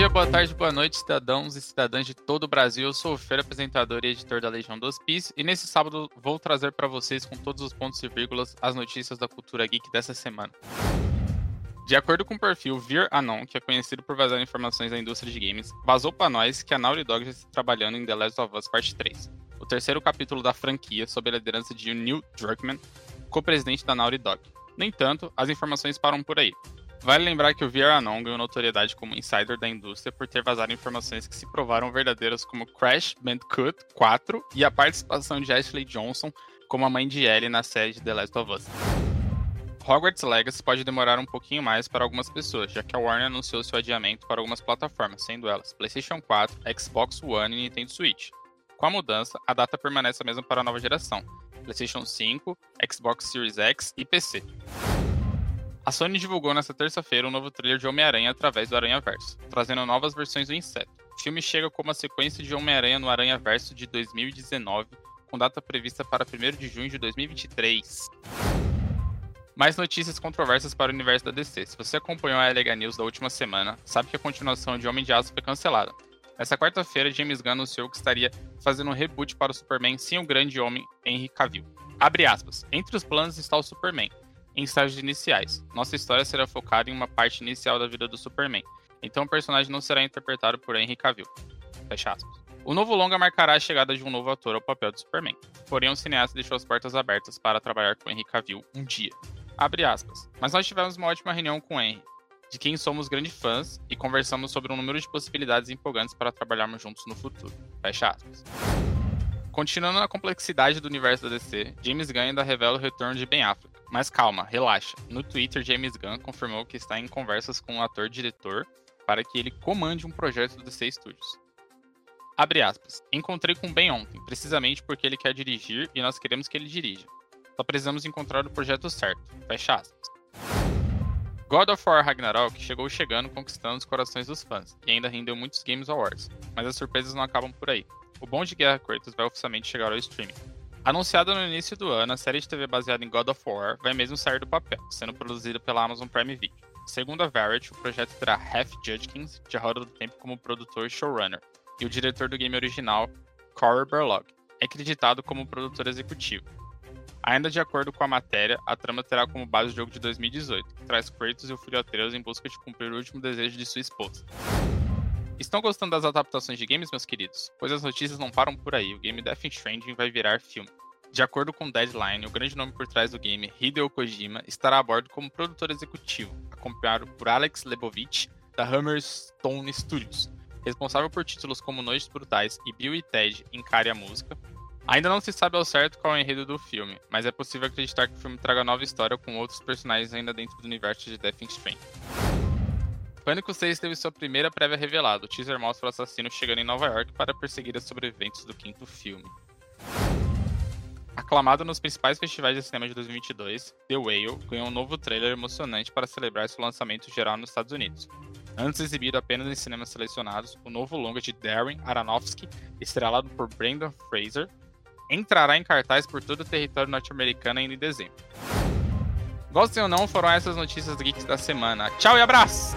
dia, boa tarde, boa noite, cidadãos e cidadãs de todo o Brasil. Eu sou o Fer, apresentador e editor da Legião dos Pis, e nesse sábado vou trazer para vocês, com todos os pontos e vírgulas, as notícias da cultura geek dessa semana. De acordo com o perfil Vir Anon, que é conhecido por vazar informações da indústria de games, vazou para nós que a Naughty Dog já está trabalhando em The Last of Us Part 3, o terceiro capítulo da franquia sob a liderança de Neil Druckmann, co-presidente da Naughty Dog. No entanto, as informações param por aí. Vale lembrar que o VR Anon ganhou notoriedade como insider da indústria por ter vazado informações que se provaram verdadeiras como Crash Bandicoot 4 e a participação de Ashley Johnson como a mãe de Ellie na série de The Last of Us. Hogwarts Legacy pode demorar um pouquinho mais para algumas pessoas, já que a Warner anunciou seu adiamento para algumas plataformas, sendo elas PlayStation 4, Xbox One e Nintendo Switch. Com a mudança, a data permanece a mesma para a nova geração, PlayStation 5, Xbox Series X e PC. A Sony divulgou nesta terça-feira um novo trailer de Homem-Aranha através do Aranha-Verso, trazendo novas versões do inseto. O filme chega como a sequência de Homem-Aranha no Aranha-Verso de 2019, com data prevista para 1 de junho de 2023. Mais notícias controversas para o universo da DC. Se você acompanhou a LH News da última semana, sabe que a continuação de Homem de Aço foi cancelada. Nessa quarta-feira, James Gunn anunciou que estaria fazendo um reboot para o Superman sem o grande homem Henry Cavill. Abre aspas. Entre os planos está o Superman, em estágios iniciais. Nossa história será focada em uma parte inicial da vida do Superman, então o personagem não será interpretado por Henry Cavill. Fecha aspas. O novo longa marcará a chegada de um novo ator ao papel do Superman. Porém, o cineasta deixou as portas abertas para trabalhar com Henry Cavill um dia. Abre aspas. Mas nós tivemos uma ótima reunião com Henry, de quem somos grandes fãs, e conversamos sobre um número de possibilidades empolgantes para trabalharmos juntos no futuro. Fecha aspas. Continuando na complexidade do universo da DC, James Gunn ainda revela o retorno de Ben Affleck. Mas calma, relaxa. No Twitter, James Gunn confirmou que está em conversas com o ator-diretor para que ele comande um projeto do DC Studios. Abre aspas. Encontrei com Ben ontem, precisamente porque ele quer dirigir e nós queremos que ele dirija. Só precisamos encontrar o projeto certo. Fecha aspas. God of War Ragnarok chegou chegando, conquistando os corações dos fãs, e ainda rendeu muitos Games Awards, mas as surpresas não acabam por aí. O Bom de Guerra Kratos vai oficialmente chegar ao streaming. Anunciada no início do ano, a série de TV baseada em God of War vai mesmo sair do papel, sendo produzida pela Amazon Prime Video. Segundo a Variety, o projeto terá Half Judkins, de Roda do Tempo, como produtor e showrunner, e o diretor do game original, Corey Burlock, é acreditado como produtor executivo. Ainda de acordo com a matéria, a trama terá como base o jogo de 2018, que traz Kratos e o filho Atreus em busca de cumprir o último desejo de sua esposa. Estão gostando das adaptações de games, meus queridos? Pois as notícias não param por aí, o game Death Stranding vai virar filme. De acordo com Deadline, o grande nome por trás do game, Hideo Kojima, estará a bordo como produtor executivo, acompanhado por Alex Lebovich, da Hammerstone Studios, responsável por títulos como Noites Brutais e Bill e Ted Encare a Música. Ainda não se sabe ao certo qual é o enredo do filme, mas é possível acreditar que o filme traga nova história com outros personagens ainda dentro do universo de Death Stranding. Pânico 6 teve sua primeira prévia revelada. O teaser mostra o assassino chegando em Nova York para perseguir os sobreviventes do quinto filme. Aclamado nos principais festivais de cinema de 2022, The Whale ganhou um novo trailer emocionante para celebrar seu lançamento geral nos Estados Unidos. Antes exibido apenas em cinemas selecionados, o novo longa de Darren Aronofsky, estrelado por Brendan Fraser, entrará em cartaz por todo o território norte-americano ainda em dezembro. Gostem ou não, foram essas notícias geeks da semana. Tchau e abraço!